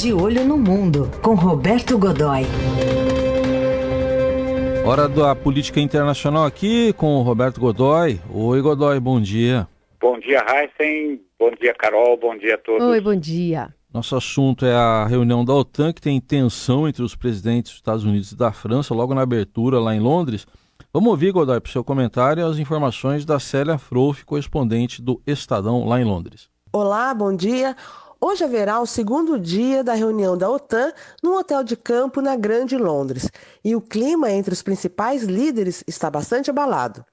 De Olho no Mundo, com Roberto Godoy. Hora da política internacional aqui com o Roberto Godoy. Oi, Godoy, bom dia. Bom dia, Heisen. Bom dia, Carol. Bom dia a todos. Oi, bom dia. Nosso assunto é a reunião da OTAN, que tem tensão entre os presidentes dos Estados Unidos e da França, logo na abertura lá em Londres. Vamos ouvir, Godoy, para o seu comentário as informações da Célia Frouf, correspondente do Estadão lá em Londres. Olá, bom dia. Hoje haverá o segundo dia da reunião da OTAN num hotel de campo na Grande Londres. E o clima entre os principais líderes está bastante abalado.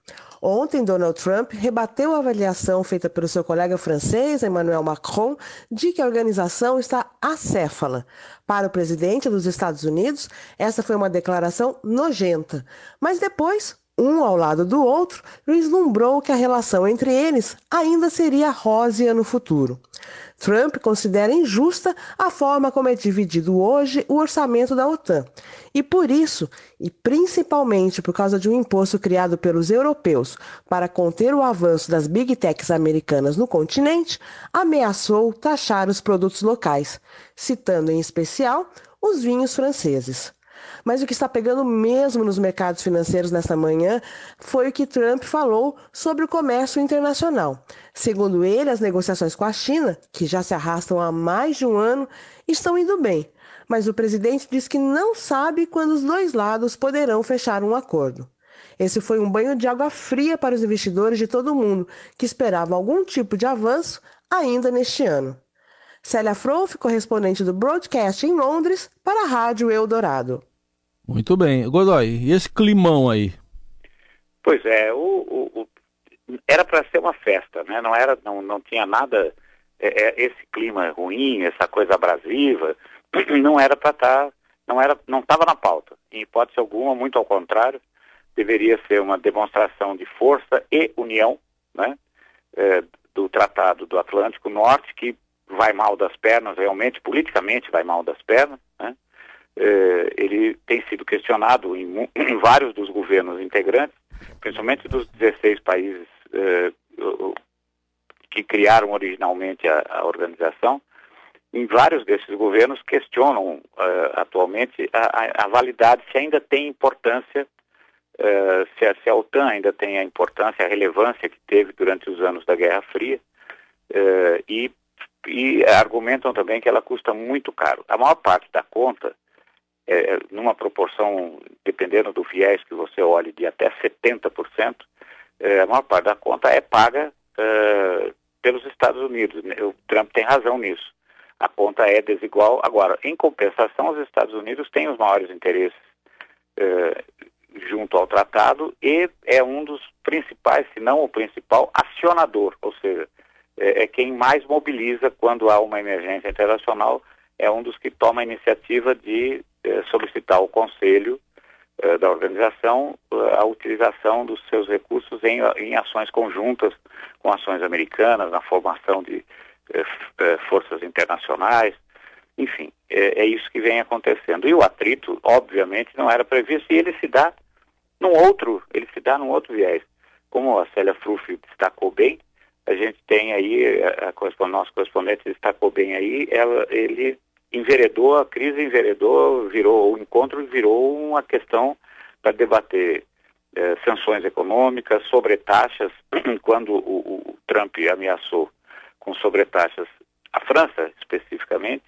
Ontem, Donald Trump rebateu a avaliação feita pelo seu colega francês, Emmanuel Macron, de que a organização está acéfala. Para o presidente dos Estados Unidos, essa foi uma declaração nojenta. Mas depois, um ao lado do outro, vislumbrou que a relação entre eles ainda seria rósea no futuro. Trump considera injusta a forma como é dividido hoje o orçamento da OTAN. E por isso, e principalmente por causa de um imposto criado pelos europeus para conter o avanço das big techs americanas no continente, ameaçou taxar os produtos locais, citando em especial os vinhos franceses. Mas o que está pegando mesmo nos mercados financeiros nesta manhã foi o que Trump falou sobre o comércio internacional. Segundo ele, as negociações com a China, que já se arrastam há mais de um ano, estão indo bem. Mas o presidente diz que não sabe quando os dois lados poderão fechar um acordo. Esse foi um banho de água fria para os investidores de todo o mundo, que esperavam algum tipo de avanço ainda neste ano. Célia Frouf, correspondente do Broadcast em Londres, para a Rádio Eldorado. Muito bem. Godoy, e esse climão aí? Pois é, o, o, o era para ser uma festa, né? Não era, não, não tinha nada é, é, esse clima ruim, essa coisa abrasiva, não era para estar, tá, não era, não estava na pauta. Em hipótese alguma, muito ao contrário, deveria ser uma demonstração de força e união, né? É, do Tratado do Atlântico Norte que vai mal das pernas, realmente politicamente vai mal das pernas? Eh, ele tem sido questionado em, em, vários dos governos integrantes, principalmente dos 16 países eh, que criaram originalmente a, a, organização. Em vários desses governos questionam uh, atualmente a, a, validade, se ainda tem importância, se, a, se, a, OTAN ainda tem a importância, a relevância que teve durante os anos da Guerra Fria, e, e argumentam também que ela custa muito caro. A maior parte da conta é, numa proporção, dependendo do viés que você olhe, de até 70%, é, a maior parte da conta é paga é, pelos Estados Unidos. O Trump tem razão nisso. A conta é desigual. Agora, em compensação, os Estados Unidos têm os maiores interesses é, junto ao tratado e é um dos principais, se não o principal, acionador, ou seja, é, é quem mais mobiliza quando há uma emergência internacional, é um dos que toma a iniciativa de eh, solicitar ao Conselho eh, da organização eh, a utilização dos seus recursos em, em ações conjuntas com ações americanas, na formação de forças internacionais, enfim, é, é, isso que vem acontecendo. E o atrito, obviamente, não era previsto e ele se dá num outro, ele se dá num outro viés. Como a Célia Fruff destacou bem, a gente tem aí, a, a, nosso correspondente destacou bem aí, ela, ele enveredou, a crise enveredou, virou, o encontro virou uma questão para debater eh, sanções econômicas, sobretaxas, quando o, o, Trump ameaçou com sobretaxas a França, especificamente,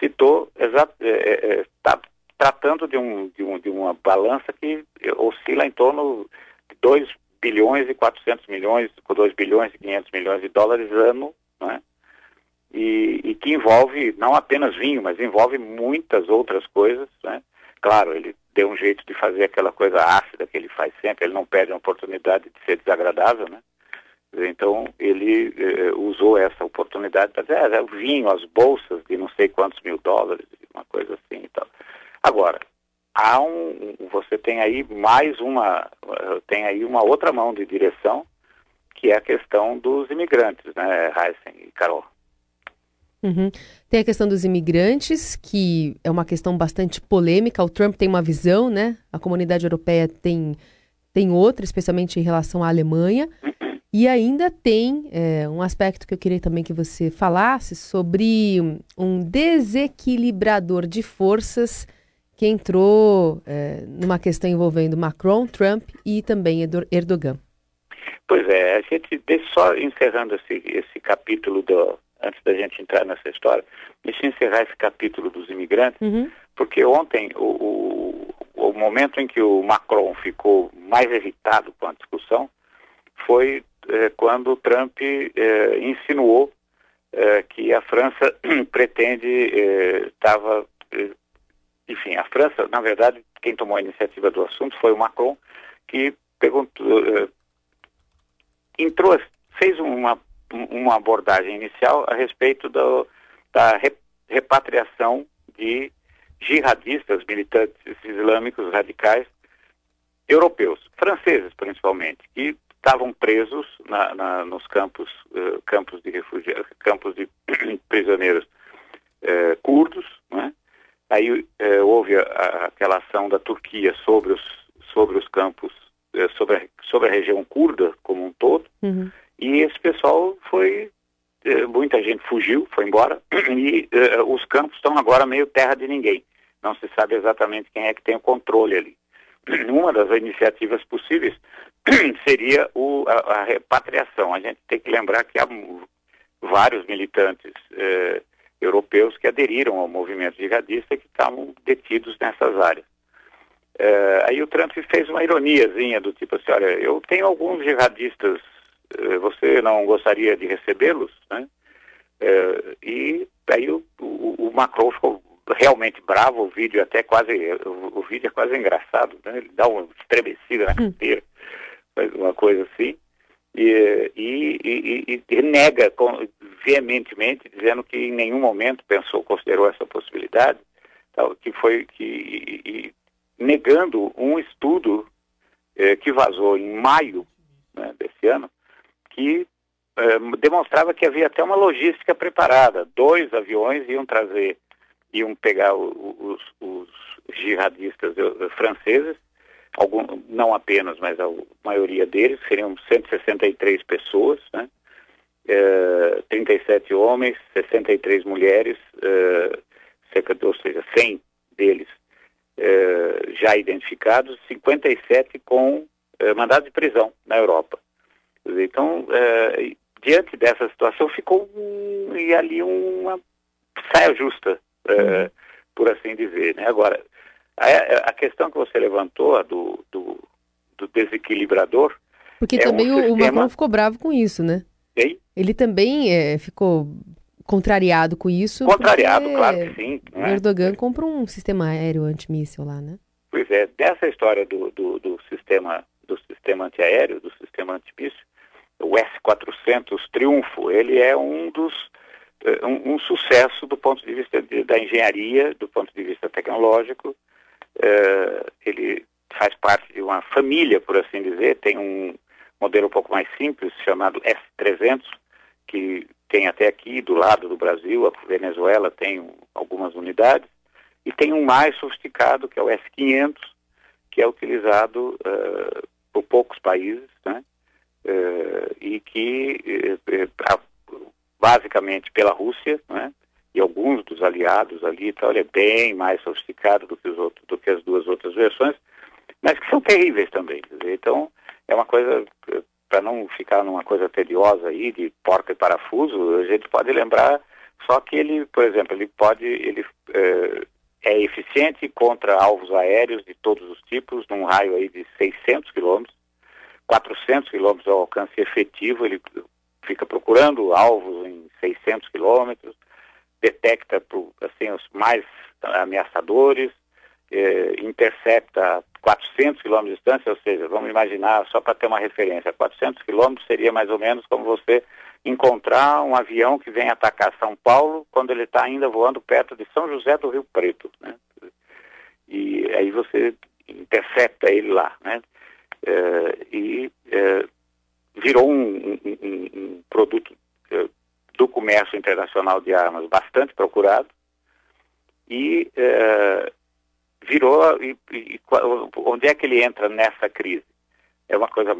citou, exato, é, é, tratando de, um, de, um, de uma balança que oscila em torno de 2 bilhões e 400 milhões, 2 bilhões e 500 milhões de dólares ano, né? E, e, que envolve não apenas vinho, mas envolve muitas outras coisas. Né? Claro, ele deu um jeito de fazer aquela coisa ácida que ele faz sempre, ele não perde a oportunidade de ser desagradável, né? Então ele eh, usou essa oportunidade para dizer, é, o vinho, as bolsas de não sei quantos mil dólares, uma coisa assim e tal. Agora, há um, você tem aí mais uma, tem aí uma outra mão de direção, que é a questão dos imigrantes, né, Heisen e Carol. Uhum. Tem a questão dos imigrantes, que é uma questão bastante polêmica. O Trump tem uma visão, né? A comunidade europeia tem, tem outra, especialmente em relação à Alemanha. E ainda tem é, um aspecto que eu queria também que você falasse sobre um desequilibrador de forças que entrou é, numa questão envolvendo Macron, Trump e também Erdogan. Pois é, a gente, só encerrando esse, esse capítulo, do, antes da gente entrar nessa história, deixa eu encerrar esse capítulo dos imigrantes, uhum. porque ontem o, o, o, momento em que o Macron ficou mais irritado com a discussão foi é, quando o Trump é, insinuou é, que a França pretende, estava enfim, a França, na verdade, quem tomou a iniciativa do assunto foi o Macron, que perguntou, entrou, fez uma, uma abordagem inicial a respeito do, da repatriação de jihadistas, militantes islâmicos radicais europeus, franceses principalmente, que estavam presos na, na, nos campos, uh, campos de refugiados, campos de prisioneiros uh, curdos, né? Aí é, houve a, a, aquela ação da Turquia sobre os, sobre os campos, sobre, a, sobre a região curda como um todo, uhum. E esse pessoal foi, é, muita gente fugiu, foi embora, e os campos estão agora meio terra de ninguém. Não se sabe exatamente quem é que tem o controle ali. Uma das iniciativas possíveis seria o, a, a, repatriação. A gente tem que lembrar que há vários militantes europeus que aderiram ao movimento jihadista que estavam detidos nessas áreas. Aí o Trump fez uma ironiazinha do tipo assim, olha, eu tenho alguns jihadistas, você não gostaria de recebê-los? Né? É, e aí o, o, o, Macron ficou realmente bravo, o vídeo até quase, o, o vídeo é quase engraçado, né? ele dá uma estremecida na hum. carteira, uma coisa assim e, e, e, e nega com, veementemente, dizendo que em nenhum momento pensou, considerou essa possibilidade, tal, que foi que negando um estudo eh, que vazou em maio né, desse ano, que eh, demonstrava que havia até uma logística preparada. Dois aviões iam trazer, iam pegar os, os jihadistas eh, franceses algum, não apenas, mas a maioria deles, seriam 163 pessoas, né? É, 37 homens, 63 mulheres, cerca, ou seja, 100 deles já identificados, 57 com mandado de prisão na Europa. Então, é, diante dessa situação, ficou um, e ali uma saia justa, é, por assim dizer. Né? Agora, a, a questão que você levantou do, do, do desequilibrador. Porque é também um o, sistema... Macron ficou bravo com isso, né? Ei? Ele também é, ficou contrariado com isso. Contrariado, claro que sim. O né? Erdogan compra um sistema aéreo antimíssil lá, né? Pois é, dessa história do, do, do sistema do sistema antiaéreo, do sistema antimíssil, o S-400 Triunfo, ele é um dos eh, um, um, sucesso do ponto de vista de, da engenharia, do ponto de vista tecnológico, Uh, ele faz parte de uma família, por assim dizer, tem um modelo um pouco mais simples chamado S300, que tem até aqui do lado do Brasil, a Venezuela tem algumas unidades, e tem um mais sofisticado, que é o S500, que é utilizado uh, por poucos países, né? Uh, e que basicamente pela Rússia, né? e alguns dos aliados ali, então ele é bem mais sofisticado do que, os outros, do que as duas outras versões, mas que são terríveis também. Dizer, então, é uma coisa, para não ficar numa coisa tediosa aí, de porca e parafuso, a gente pode lembrar só que ele, por exemplo, ele pode, ele é, é eficiente contra alvos aéreos de todos os tipos, num raio aí de 600 quilômetros, 400 quilômetros ao alcance efetivo, ele fica procurando alvos em 600 quilômetros, detecta assim, os mais ameaçadores, eh, intercepta 400 quilômetros de distância, ou seja, vamos imaginar, só para ter uma referência, 400 quilômetros seria mais ou menos como você encontrar um avião que vem atacar São Paulo quando ele está ainda voando perto de São José do Rio Preto, né? E aí você intercepta ele lá, né? Eh, e eh, virou um, um, um produto do comércio internacional de armas bastante procurado e virou e, e, onde é que ele entra nessa crise? É uma coisa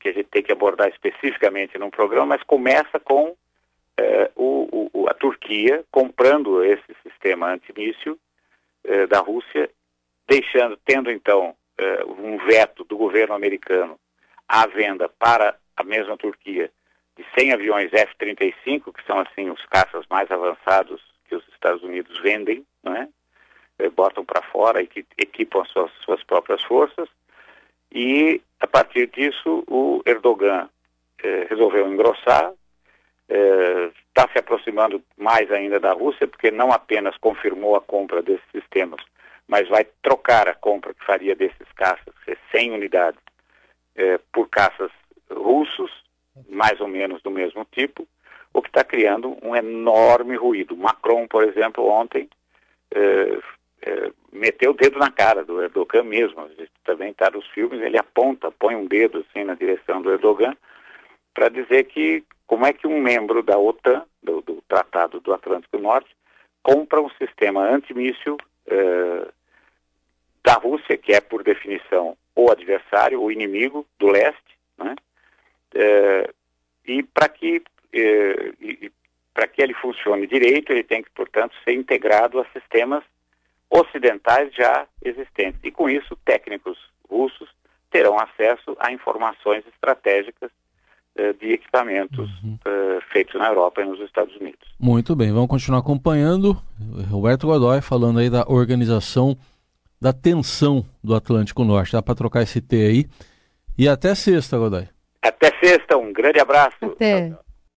que a gente tem que abordar especificamente num programa, mas começa com o, o, a Turquia comprando esse sistema antimíssil é, da Rússia, deixando, tendo então um veto do governo americano à venda para a mesma Turquia de 100 aviões F-35, que são assim os caças mais avançados que os Estados Unidos vendem, né? botam para fora e que equipam as suas, suas próprias forças. E a partir disso o Erdogan eh, resolveu engrossar, está se aproximando mais ainda da Rússia, porque não apenas confirmou a compra desses sistemas, mas vai trocar a compra que faria desses caças, 100 unidades, é, por caças russos, mais ou menos do mesmo tipo, o que está criando um enorme ruído. Macron, por exemplo, ontem é, é, meteu o dedo na cara do Erdogan mesmo. Também está nos filmes, ele aponta, põe um dedo assim na direção do Erdogan para dizer que como é que um membro da OTAN, do, do Tratado do Atlântico Norte, compra um sistema antimíssil eh, da Rússia, que é por definição o adversário, o inimigo do leste, né? Eh, e para que eh, para que ele funcione direito, ele tem que, portanto, ser integrado a sistemas ocidentais já existentes. E com isso, técnicos russos terão acesso a informações estratégicas eh, de equipamentos uhum. uh, feitos na Europa e nos Estados Unidos. Muito bem, vamos continuar acompanhando. Roberto Godoy falando aí da organização da tensão do Atlântico Norte. Dá para trocar esse T aí. E até sexta, Godoy. Até sexta, um grande abraço. Até.